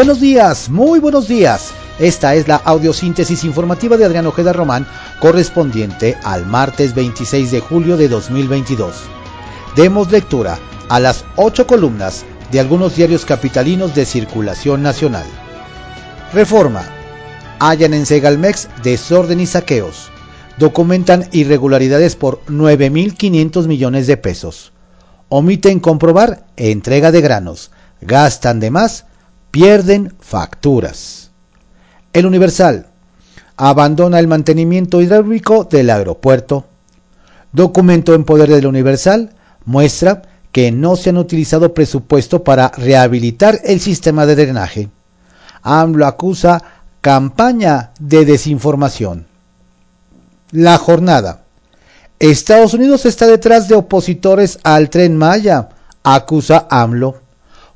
Buenos días, muy buenos días. Esta es la audiosíntesis informativa de Adrián Ojeda Román, correspondiente al martes 26 de julio de 2022. Demos lectura a las ocho columnas de algunos diarios capitalinos de circulación nacional. Reforma. Hallan en Segalmex desorden y saqueos. Documentan irregularidades por 9.500 millones de pesos. Omiten comprobar entrega de granos. Gastan de más pierden facturas. El Universal abandona el mantenimiento hidráulico del aeropuerto. Documento en poder del Universal muestra que no se han utilizado presupuesto para rehabilitar el sistema de drenaje. AMLO acusa campaña de desinformación. La jornada. Estados Unidos está detrás de opositores al tren Maya, acusa AMLO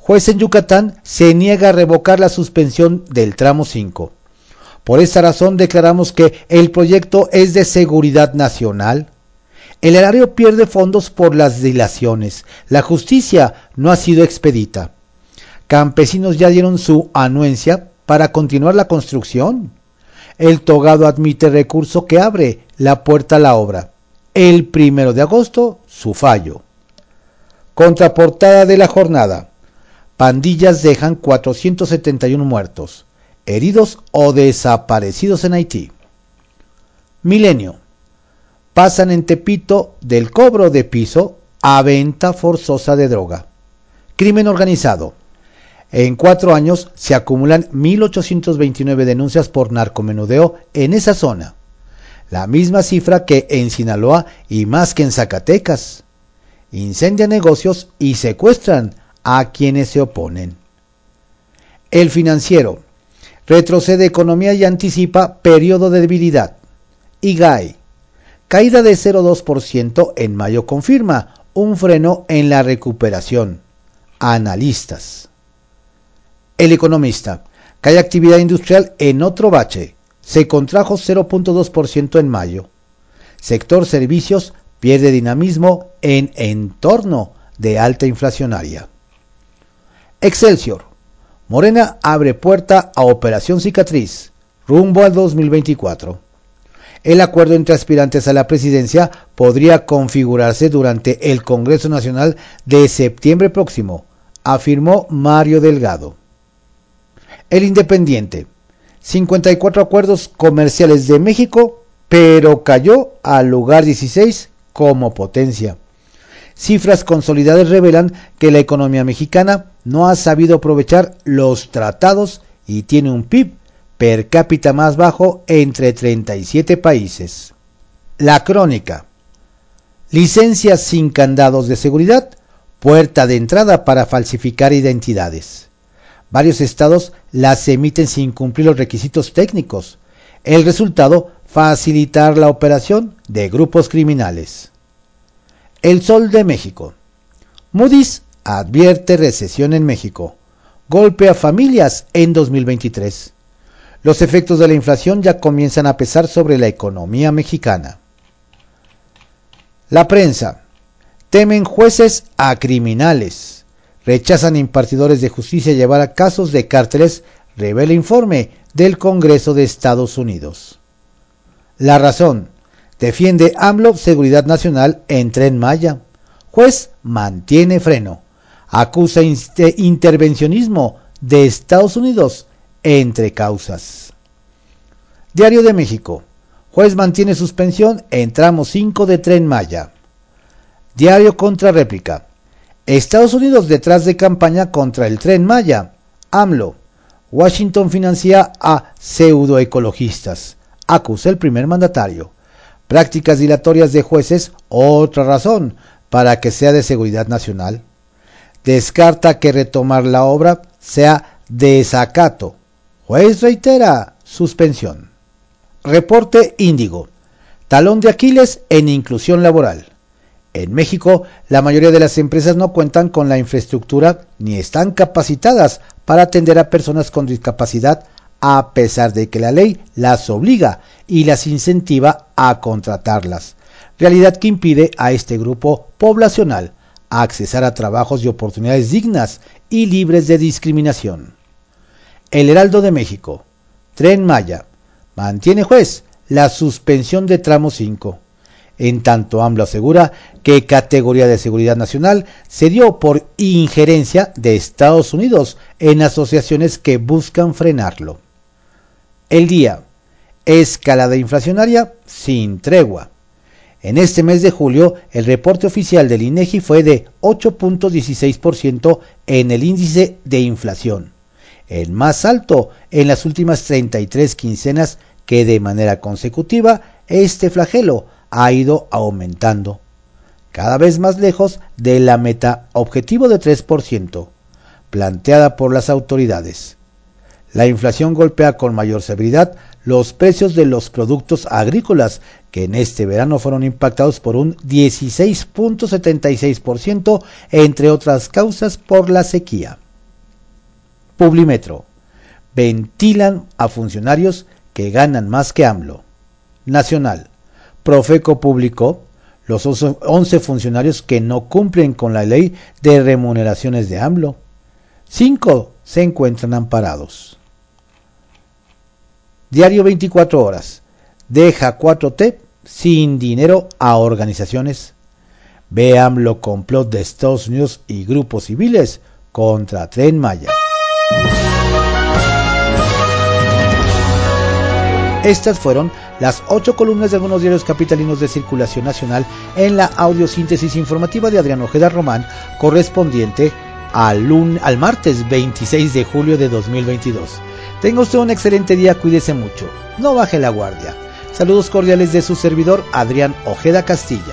juez en Yucatán se niega a revocar la suspensión del tramo 5. Por esta razón declaramos que el proyecto es de seguridad nacional. El erario pierde fondos por las dilaciones. La justicia no ha sido expedita. Campesinos ya dieron su anuencia para continuar la construcción. El togado admite recurso que abre la puerta a la obra. El primero de agosto, su fallo. Contraportada de la jornada. Pandillas dejan 471 muertos, heridos o desaparecidos en Haití. Milenio. Pasan en Tepito del cobro de piso a venta forzosa de droga. Crimen organizado. En cuatro años se acumulan 1.829 denuncias por narcomenudeo en esa zona. La misma cifra que en Sinaloa y más que en Zacatecas. Incendian negocios y secuestran a quienes se oponen. El financiero retrocede economía y anticipa periodo de debilidad. IGAI, caída de 0,2% en mayo confirma un freno en la recuperación. Analistas. El economista, cae actividad industrial en otro bache, se contrajo 0.2% en mayo. Sector servicios pierde dinamismo en entorno de alta inflacionaria. Excelsior. Morena abre puerta a Operación Cicatriz, rumbo al 2024. El acuerdo entre aspirantes a la presidencia podría configurarse durante el Congreso Nacional de septiembre próximo, afirmó Mario Delgado. El Independiente. 54 acuerdos comerciales de México, pero cayó al lugar 16 como potencia. Cifras consolidadas revelan que la economía mexicana no ha sabido aprovechar los tratados y tiene un PIB per cápita más bajo entre 37 países. La crónica. Licencias sin candados de seguridad, puerta de entrada para falsificar identidades. Varios estados las emiten sin cumplir los requisitos técnicos. El resultado, facilitar la operación de grupos criminales. El Sol de México. Moody's advierte recesión en México. Golpe a familias en 2023. Los efectos de la inflación ya comienzan a pesar sobre la economía mexicana. La prensa. Temen jueces a criminales. Rechazan impartidores de justicia llevar a casos de cárteles, revela informe del Congreso de Estados Unidos. La razón. Defiende AMLO seguridad nacional en Tren Maya. Juez mantiene freno. Acusa intervencionismo de Estados Unidos entre causas. Diario de México. Juez mantiene suspensión en tramo 5 de Tren Maya. Diario contra réplica. Estados Unidos detrás de campaña contra el Tren Maya. AMLO. Washington financia a pseudoecologistas. Acusa el primer mandatario prácticas dilatorias de jueces, otra razón para que sea de seguridad nacional. Descarta que retomar la obra sea desacato. Juez reitera suspensión. Reporte Índigo. Talón de Aquiles en inclusión laboral. En México, la mayoría de las empresas no cuentan con la infraestructura ni están capacitadas para atender a personas con discapacidad a pesar de que la ley las obliga y las incentiva a contratarlas, realidad que impide a este grupo poblacional accesar a trabajos y oportunidades dignas y libres de discriminación. El Heraldo de México. Tren Maya. Mantiene juez la suspensión de tramo 5. En tanto, AMLO asegura que categoría de seguridad nacional se dio por injerencia de Estados Unidos en asociaciones que buscan frenarlo. El día. Escalada inflacionaria sin tregua. En este mes de julio, el reporte oficial del INEGI fue de 8.16% en el índice de inflación, el más alto en las últimas 33 quincenas que de manera consecutiva este flagelo ha ido aumentando, cada vez más lejos de la meta objetivo de 3%, planteada por las autoridades. La inflación golpea con mayor severidad los precios de los productos agrícolas, que en este verano fueron impactados por un 16.76%, entre otras causas por la sequía. Publimetro. Ventilan a funcionarios que ganan más que AMLO. Nacional. Profeco publicó los 11 funcionarios que no cumplen con la ley de remuneraciones de AMLO. Cinco se encuentran amparados. Diario 24 horas. Deja 4T sin dinero a organizaciones. Ve AMLO complot de Estados Unidos y grupos civiles contra Tren Maya. Estas fueron las ocho columnas de algunos diarios capitalinos de circulación nacional en la audiosíntesis informativa de Adrián Ojeda Román, correspondiente al, al martes 26 de julio de 2022. Tenga usted un excelente día, cuídese mucho, no baje la guardia. Saludos cordiales de su servidor Adrián Ojeda Castilla.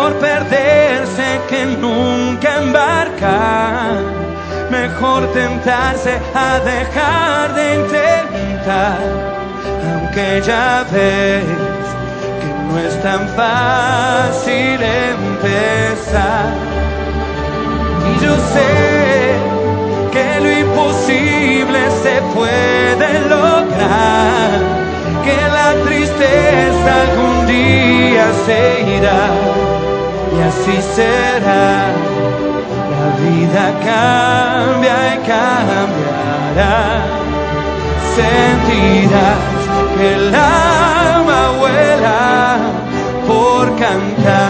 Mejor perderse que nunca embarcar. Mejor tentarse a dejar de intentar, aunque ya ves no es tan fácil empezar. Y yo sé que lo imposible se puede lograr, que la tristeza algún día se irá así será. La vida cambia y cambiará. Sentirás que el alma vuela por cantar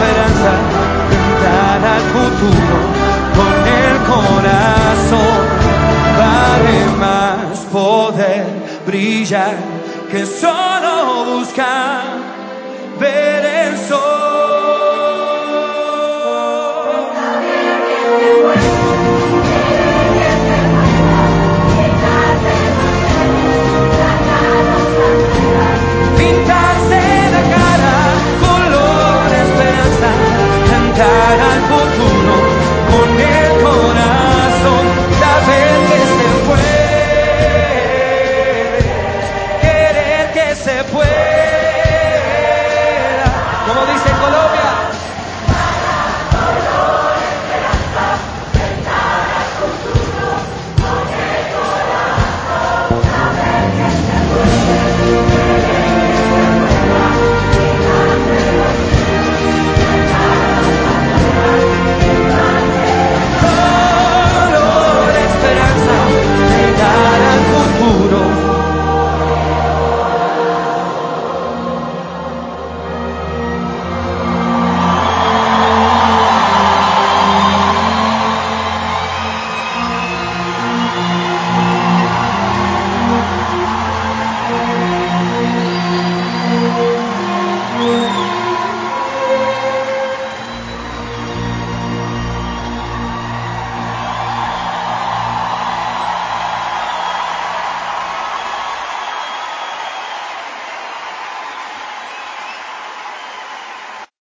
esperanza, tentar al futuro con el corazón, vale más poder brillar que solo buscar